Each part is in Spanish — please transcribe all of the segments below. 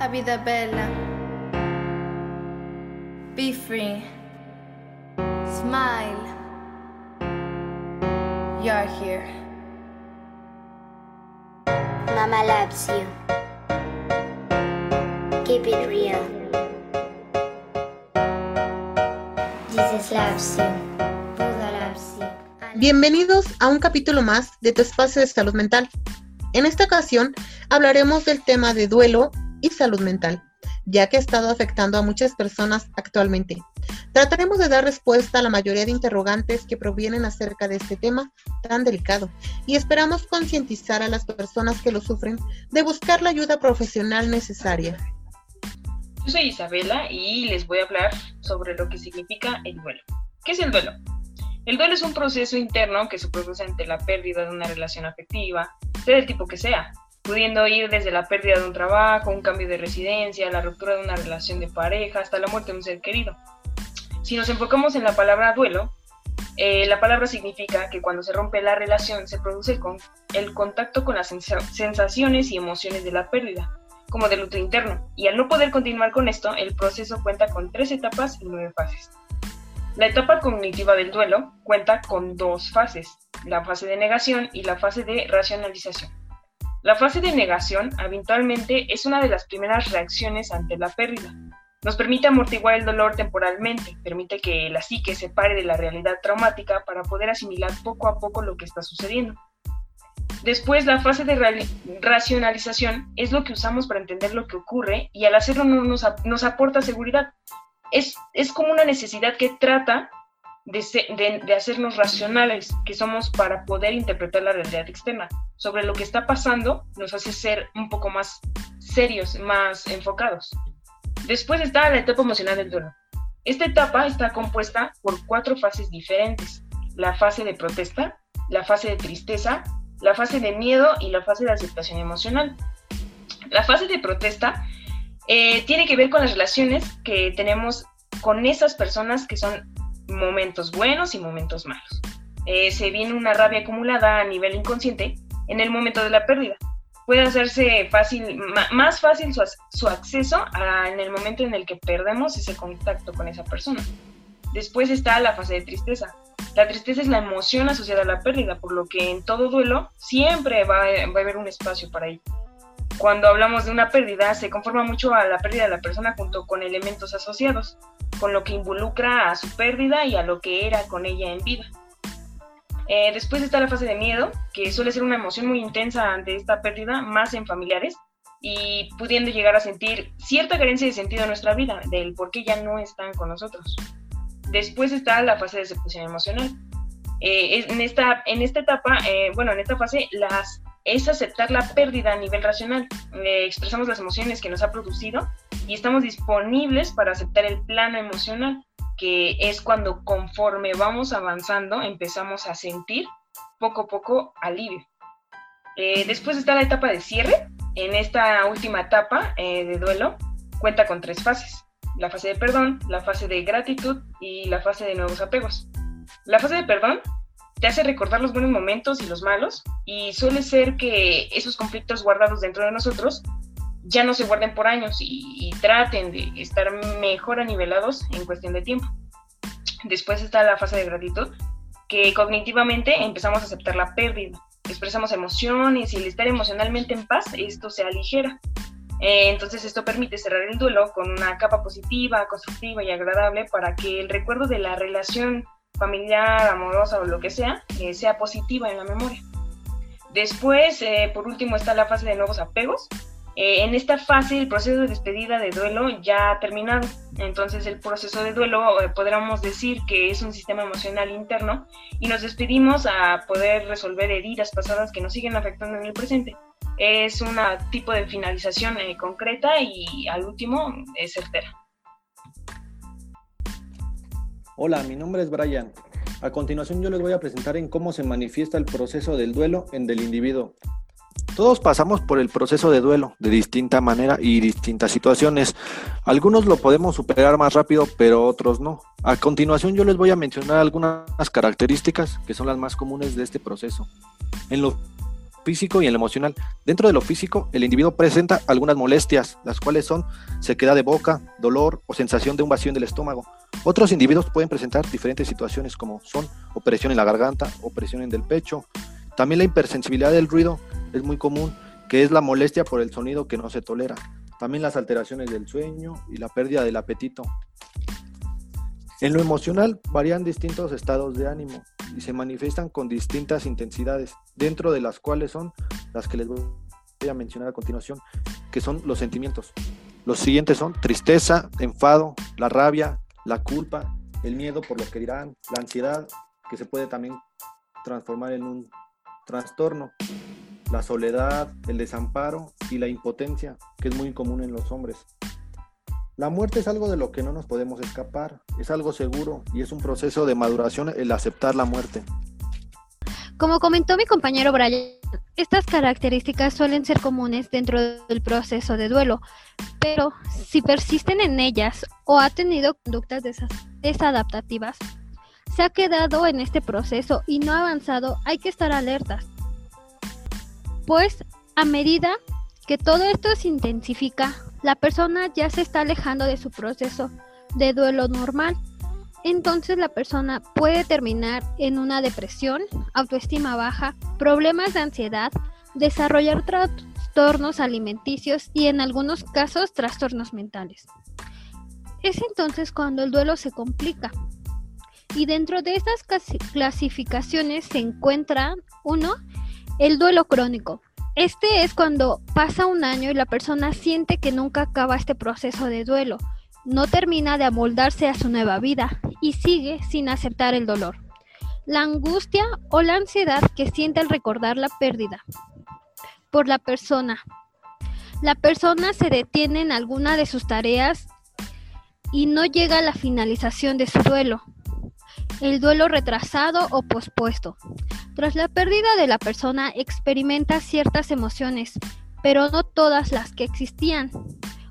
La vida bella. Be free. Smile. You're here. Mama loves you. Keep it real. Jesus loves you. Buddha loves you. Bienvenidos a un capítulo más de tu espacio de salud mental. En esta ocasión hablaremos del tema de duelo y salud mental, ya que ha estado afectando a muchas personas actualmente. Trataremos de dar respuesta a la mayoría de interrogantes que provienen acerca de este tema tan delicado y esperamos concientizar a las personas que lo sufren de buscar la ayuda profesional necesaria. Yo soy Isabela y les voy a hablar sobre lo que significa el duelo. ¿Qué es el duelo? El duelo es un proceso interno que se produce ante la pérdida de una relación afectiva, sea del tipo que sea, pudiendo ir desde la pérdida de un trabajo, un cambio de residencia, la ruptura de una relación de pareja, hasta la muerte de un ser querido. Si nos enfocamos en la palabra duelo, eh, la palabra significa que cuando se rompe la relación se produce con- el contacto con las sensa- sensaciones y emociones de la pérdida, como del luto interno, y al no poder continuar con esto, el proceso cuenta con tres etapas y nueve fases. La etapa cognitiva del duelo cuenta con dos fases, la fase de negación y la fase de racionalización. La fase de negación habitualmente es una de las primeras reacciones ante la pérdida. Nos permite amortiguar el dolor temporalmente, permite que la psique se pare de la realidad traumática para poder asimilar poco a poco lo que está sucediendo. Después, la fase de racionalización es lo que usamos para entender lo que ocurre y al hacerlo no nos, nos aporta seguridad. Es, es como una necesidad que trata de, hacernos racionales, que somos para poder interpretar la realidad externa. Sobre lo que está pasando nos hace ser un poco más serios, más enfocados. Después está la etapa emocional del duelo. Esta etapa está compuesta por cuatro fases diferentes. La fase de protesta, la fase de tristeza, la fase de miedo y la fase de aceptación emocional. La fase de protesta eh, tiene que ver con las relaciones que tenemos con esas personas que son momentos buenos y momentos malos. Eh, se viene una rabia acumulada a nivel inconsciente en el momento de la pérdida. Puede hacerse fácil, más fácil su, su acceso en el momento en el que perdemos ese contacto con esa persona. Después está la fase de tristeza. La tristeza es la emoción asociada a la pérdida, por lo que en todo duelo siempre va, va a haber un espacio para ello. Cuando hablamos de una pérdida, se conforma mucho a la pérdida de la persona junto con elementos asociados, con lo que involucra a su pérdida y a lo que era con ella en vida. Eh, después está la fase de miedo, que suele ser una emoción muy intensa ante esta pérdida, más en familiares, y pudiendo llegar a sentir cierta carencia de sentido en nuestra vida, del por qué ya no están con nosotros. Después está la fase de aceptación emocional. Eh, en, esta, en esta etapa, eh, bueno, en esta fase, las, es aceptar la pérdida a nivel racional. Eh, expresamos las emociones que nos ha producido y estamos disponibles para aceptar el plano emocional, que es cuando conforme vamos avanzando empezamos a sentir poco a poco alivio. Eh, después está la etapa de cierre. En esta última etapa eh, de duelo cuenta con tres fases. La fase de perdón, la fase de gratitud y la fase de nuevos apegos. La fase de perdón te hace recordar los buenos momentos y los malos y suele ser que esos conflictos guardados dentro de nosotros ya no se guarden por años y, y traten de estar mejor anivelados en cuestión de tiempo. Después está la fase de gratitud, que cognitivamente empezamos a aceptar la pérdida, expresamos emociones y el estar emocionalmente en paz, esto se aligera. Eh, entonces esto permite cerrar el duelo con una capa positiva, constructiva y agradable para que el recuerdo de la relación familiar, amorosa o lo que sea, eh, sea positiva en la memoria. Después, eh, por último, está la fase de nuevos apegos. Eh, en esta fase, el proceso de despedida de duelo ya ha terminado. Entonces, el proceso de duelo, eh, podríamos decir que es un sistema emocional interno y nos despedimos a poder resolver heridas pasadas que nos siguen afectando en el presente. Es un tipo de finalización concreta y al último es certera. Hola, mi nombre es Brian. A continuación yo les voy a presentar en cómo se manifiesta el proceso del duelo en el individuo. Todos pasamos por el proceso de duelo de distinta manera y distintas situaciones. Algunos lo podemos superar más rápido, pero otros no. A continuación yo les voy a mencionar algunas características que son las más comunes de este proceso. En lo físico y en lo emocional. Dentro de lo físico, el individuo presenta algunas molestias, las cuales son sequedad de boca, dolor o sensación de un vacío en el estómago. Otros individuos pueden presentar diferentes situaciones como son opresión en la garganta, opresión en el pecho. También la hipersensibilidad del ruido es muy común, que es la molestia por el sonido que no se tolera. También las alteraciones del sueño y la pérdida del apetito. En lo emocional varían distintos estados de ánimo y se manifiestan con distintas intensidades, dentro de las cuales son las que les voy a mencionar a continuación, que son los sentimientos. Los siguientes son tristeza, enfado, la rabia, la culpa, el miedo por lo que dirán, la ansiedad, que se puede también transformar en un trastorno, la soledad, el desamparo y la impotencia, que es muy común en los hombres. La muerte es algo de lo que no nos podemos escapar, es algo seguro y es un proceso de maduración el aceptar la muerte. Como comentó mi compañero Brian, estas características suelen ser comunes dentro del proceso de duelo, pero si persisten en ellas o ha tenido conductas desadaptativas, se ha quedado en este proceso y no ha avanzado, hay que estar alertas. Pues a medida que todo esto se intensifica, la persona ya se está alejando de su proceso de duelo normal. Entonces la persona puede terminar en una depresión, autoestima baja, problemas de ansiedad, desarrollar trastornos alimenticios y en algunos casos trastornos mentales. Es entonces cuando el duelo se complica. Y dentro de estas clasificaciones se encuentra uno, el duelo crónico, este es cuando pasa un año y la persona siente que nunca acaba este proceso de duelo, no termina de amoldarse a su nueva vida y sigue sin aceptar el dolor. La angustia o la ansiedad que siente al recordar la pérdida por la persona. La persona se detiene en alguna de sus tareas y no llega a la finalización de su duelo. El duelo retrasado o pospuesto. Tras la pérdida de la persona experimenta ciertas emociones, pero no todas las que existían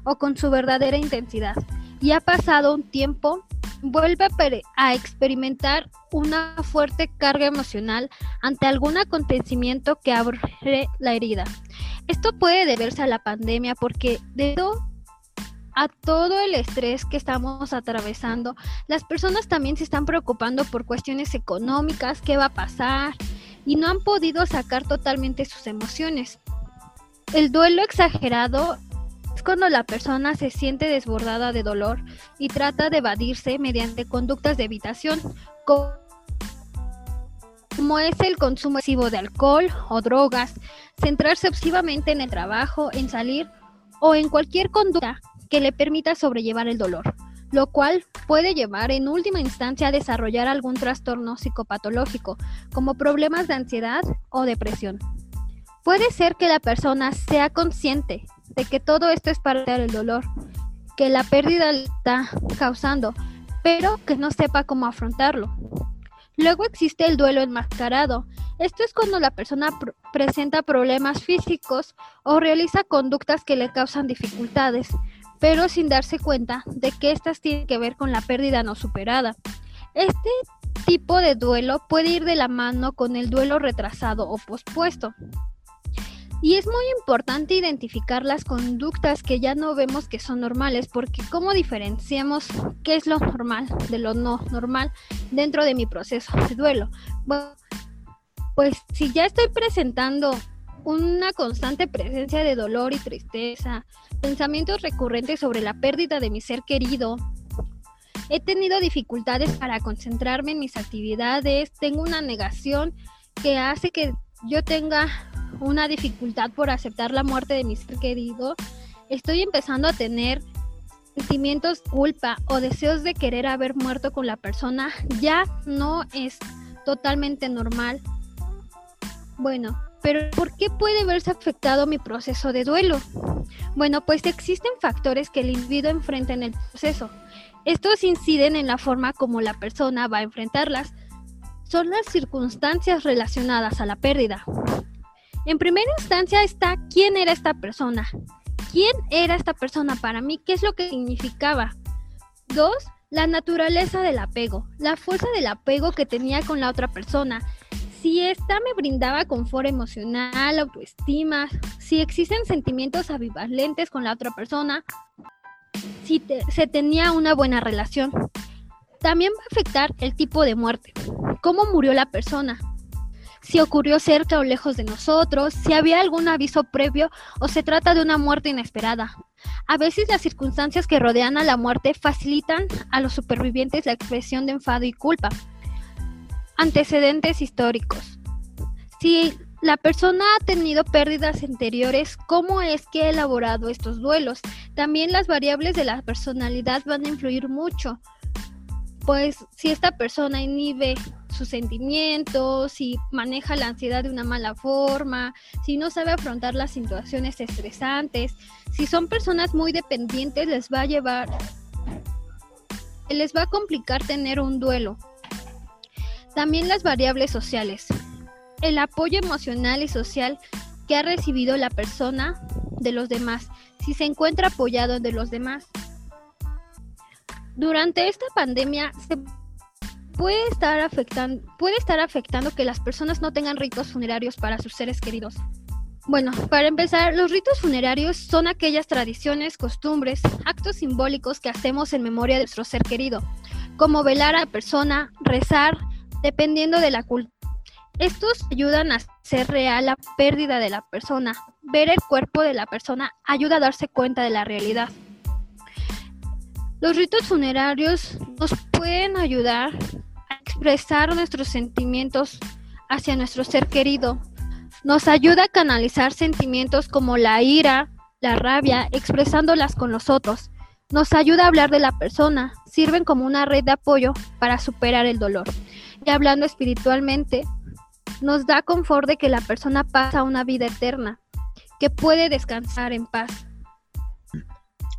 o con su verdadera intensidad. Y ha pasado un tiempo, vuelve a experimentar una fuerte carga emocional ante algún acontecimiento que abre la herida. Esto puede deberse a la pandemia porque debido a todo el estrés que estamos atravesando, las personas también se están preocupando por cuestiones económicas, qué va a pasar, y no han podido sacar totalmente sus emociones. El duelo exagerado cuando la persona se siente desbordada de dolor y trata de evadirse mediante conductas de evitación, como es el consumo excesivo de alcohol o drogas, centrarse obsesivamente en el trabajo, en salir o en cualquier conducta que le permita sobrellevar el dolor lo cual puede llevar en última instancia a desarrollar algún trastorno psicopatológico, como problemas de ansiedad o depresión. Puede ser que la persona sea consciente de que todo esto es para el dolor, que la pérdida le está causando, pero que no sepa cómo afrontarlo. Luego existe el duelo enmascarado. Esto es cuando la persona presenta problemas físicos o realiza conductas que le causan dificultades, pero sin darse cuenta de que éstas tienen que ver con la pérdida no superada. Este tipo de duelo puede ir de la mano con el duelo retrasado o pospuesto. Y es muy importante identificar las conductas que ya no vemos que son normales, porque ¿cómo diferenciamos qué es lo normal de lo no normal dentro de mi proceso de duelo? Bueno, pues si ya estoy presentando una constante presencia de dolor y tristeza, pensamientos recurrentes sobre la pérdida de mi ser querido. He tenido dificultades para concentrarme en mis actividades, tengo una negación que hace que yo tenga una dificultad por aceptar la muerte de mi ser querido. Estoy empezando a tener sentimientos culpa o deseos de querer haber muerto con la persona. Ya no es totalmente normal. Bueno, pero ¿por qué puede verse afectado mi proceso de duelo? Bueno, pues existen factores que el individuo enfrenta en el proceso. Estos inciden en la forma como la persona va a enfrentarlas. Son las circunstancias relacionadas a la pérdida. En primera instancia está quién era esta persona. ¿Quién era esta persona para mí? ¿Qué es lo que significaba? Dos, la naturaleza del apego, la fuerza del apego que tenía con la otra persona si ésta me brindaba confort emocional, autoestima, si existen sentimientos ambivalentes con la otra persona, si se tenía una buena relación. También va a afectar el tipo de muerte, cómo murió la persona, si ocurrió cerca o lejos de nosotros, si había algún aviso previo o se trata de una muerte inesperada. A veces las circunstancias que rodean a la muerte facilitan a los supervivientes la expresión de enfado y culpa. Antecedentes históricos. Si la persona ha tenido pérdidas anteriores, ¿cómo es que ha elaborado estos duelos? También las variables de la personalidad van a influir mucho. Pues si esta persona inhibe sus sentimientos, si maneja la ansiedad de una mala forma, si no sabe afrontar las situaciones estresantes, si son personas muy dependientes, les va a llevar, les va a complicar tener un duelo. También las variables sociales. El apoyo emocional y social que ha recibido la persona de los demás, si se encuentra apoyado de los demás. Durante esta pandemia se puede estar afectando, puede estar afectando que las personas no tengan ritos funerarios para sus seres queridos. Bueno, para empezar, los ritos funerarios son aquellas tradiciones, costumbres, actos simbólicos que hacemos en memoria de nuestro ser querido, como velar a la persona, rezar, dependiendo de la cultura. Estos ayudan a hacer real la pérdida de la persona. Ver el cuerpo de la persona ayuda a darse cuenta de la realidad. Los ritos funerarios nos pueden ayudar expresar nuestros sentimientos hacia nuestro ser querido. Nos ayuda a canalizar sentimientos como la ira, la rabia, expresándolas con los otros. Nos ayuda a hablar de la persona, sirven como una red de apoyo para superar el dolor. Y hablando espiritualmente, nos da confort de que la persona pasa una vida eterna, que puede descansar en paz.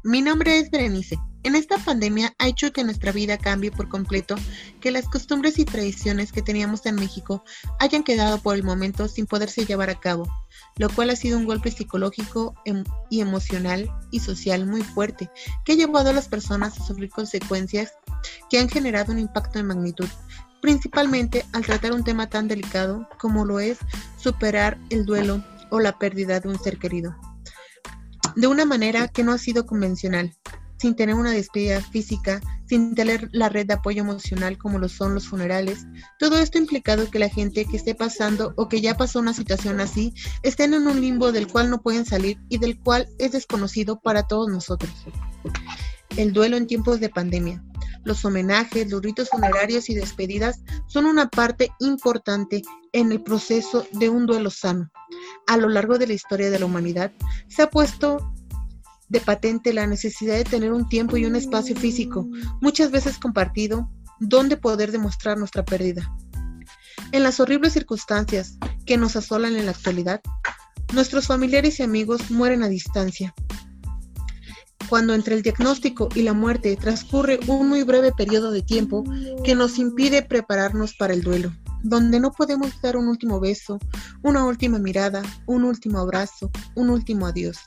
Mi nombre es Berenice. En esta pandemia ha hecho que nuestra vida cambie por completo, que las costumbres y tradiciones que teníamos en México hayan quedado por el momento sin poderse llevar a cabo, lo cual ha sido un golpe psicológico em, y emocional y social muy fuerte, que ha llevado a las personas a sufrir consecuencias que han generado un impacto de magnitud, principalmente al tratar un tema tan delicado como lo es superar el duelo o la pérdida de un ser querido, de una manera que no ha sido convencional sin tener una despedida física, sin tener la red de apoyo emocional como lo son los funerales. Todo esto ha implicado que la gente que esté pasando o que ya pasó una situación así estén en un limbo del cual no pueden salir y del cual es desconocido para todos nosotros. El duelo en tiempos de pandemia. Los homenajes, los ritos funerarios y despedidas son una parte importante en el proceso de un duelo sano. A lo largo de la historia de la humanidad se ha puesto de patente la necesidad de tener un tiempo y un espacio físico, muchas veces compartido, donde poder demostrar nuestra pérdida. En las horribles circunstancias que nos asolan en la actualidad, nuestros familiares y amigos mueren a distancia. Cuando entre el diagnóstico y la muerte transcurre un muy breve periodo de tiempo que nos impide prepararnos para el duelo, donde no podemos dar un último beso, una última mirada, un último abrazo, un último adiós.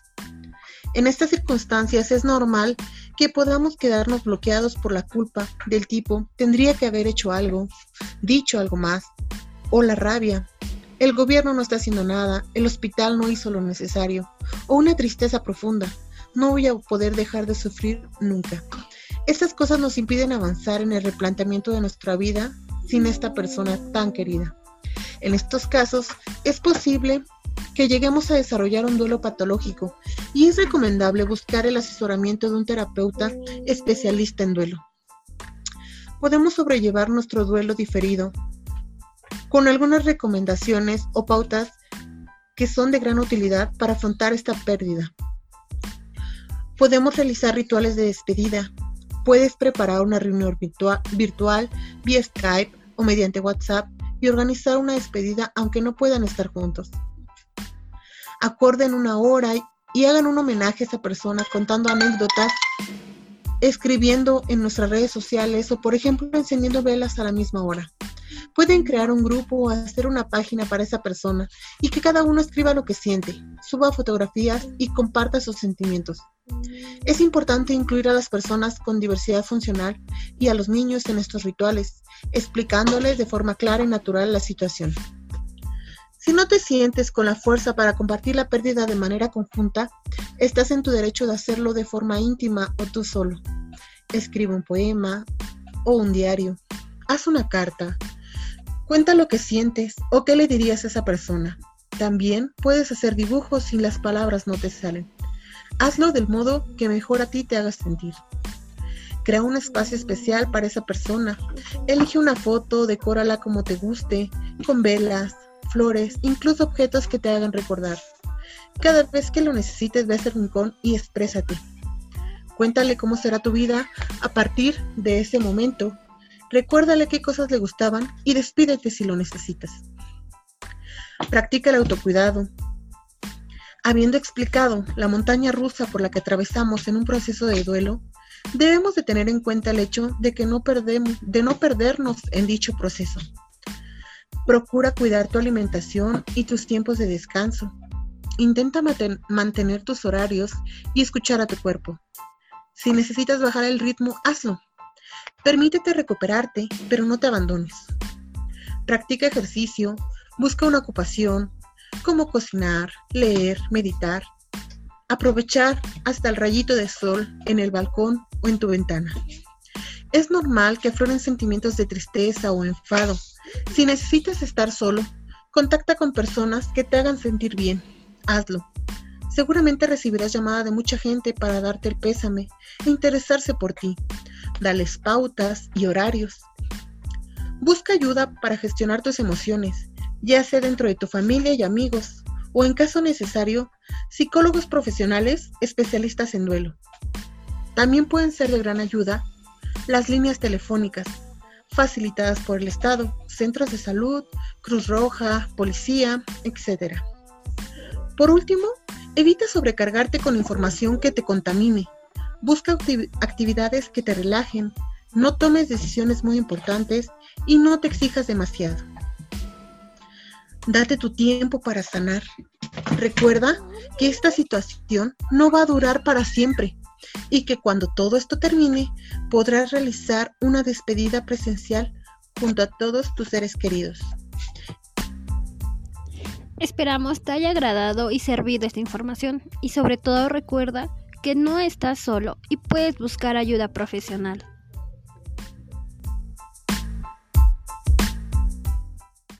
En estas circunstancias es normal que podamos quedarnos bloqueados por la culpa del tipo tendría que haber hecho algo, dicho algo más, o la rabia. El gobierno no está haciendo nada, el hospital no hizo lo necesario, o una tristeza profunda. No voy a poder dejar de sufrir nunca. Estas cosas nos impiden avanzar en el replanteamiento de nuestra vida sin esta persona tan querida. En estos casos es posible que lleguemos a desarrollar un duelo patológico y es recomendable buscar el asesoramiento de un terapeuta especialista en duelo. Podemos sobrellevar nuestro duelo diferido con algunas recomendaciones o pautas que son de gran utilidad para afrontar esta pérdida. Podemos realizar rituales de despedida. Puedes preparar una reunión virtual vía Skype o mediante WhatsApp y organizar una despedida aunque no puedan estar juntos acorden una hora y hagan un homenaje a esa persona contando anécdotas, escribiendo en nuestras redes sociales o por ejemplo encendiendo velas a la misma hora. Pueden crear un grupo o hacer una página para esa persona y que cada uno escriba lo que siente, suba fotografías y comparta sus sentimientos. Es importante incluir a las personas con diversidad funcional y a los niños en estos rituales, explicándoles de forma clara y natural la situación. Si no te sientes con la fuerza para compartir la pérdida de manera conjunta, estás en tu derecho de hacerlo de forma íntima o tú solo. Escribe un poema o un diario. Haz una carta. Cuenta lo que sientes o qué le dirías a esa persona. También puedes hacer dibujos si las palabras no te salen. Hazlo del modo que mejor a ti te hagas sentir. Crea un espacio especial para esa persona. Elige una foto, decórala como te guste, con velas, flores, incluso objetos que te hagan recordar. Cada vez que lo necesites, ve a ese rincón y exprésate. Cuéntale cómo será tu vida a partir de ese momento. Recuérdale qué cosas le gustaban y despídete si lo necesitas. Practica el autocuidado. Habiendo explicado la montaña rusa por la que atravesamos en un proceso de duelo, debemos de tener en cuenta el hecho de que de no perdernos en dicho proceso. Procura cuidar tu alimentación y tus tiempos de descanso. Intenta mantener tus horarios y escuchar a tu cuerpo. Si necesitas bajar el ritmo, hazlo. Permítete recuperarte, pero no te abandones. Practica ejercicio, busca una ocupación, como cocinar, leer, meditar. Aprovechar hasta el rayito de sol en el balcón o en tu ventana. Es normal que afloren sentimientos de tristeza o enfado. Si necesitas estar solo, contacta con personas que te hagan sentir bien. Hazlo. Seguramente recibirás llamada de mucha gente para darte el pésame e interesarse por ti. Dales pautas y horarios. Busca ayuda para gestionar tus emociones, ya sea dentro de tu familia y amigos, o en caso necesario, psicólogos profesionales especialistas en duelo. También pueden ser de gran ayuda las líneas telefónicas, facilitadas por el Estado, centros de salud, Cruz Roja, policía, etc. Por último, evita sobrecargarte con información que te contamine. Busca actividades que te relajen, no tomes decisiones muy importantes y no te exijas demasiado. Date tu tiempo para sanar. Recuerda que esta situación no va a durar para siempre y que cuando todo esto termine podrás realizar una despedida presencial junto a todos tus seres queridos. Esperamos te haya agradado y servido esta información y sobre todo recuerda que no estás solo y puedes buscar ayuda profesional.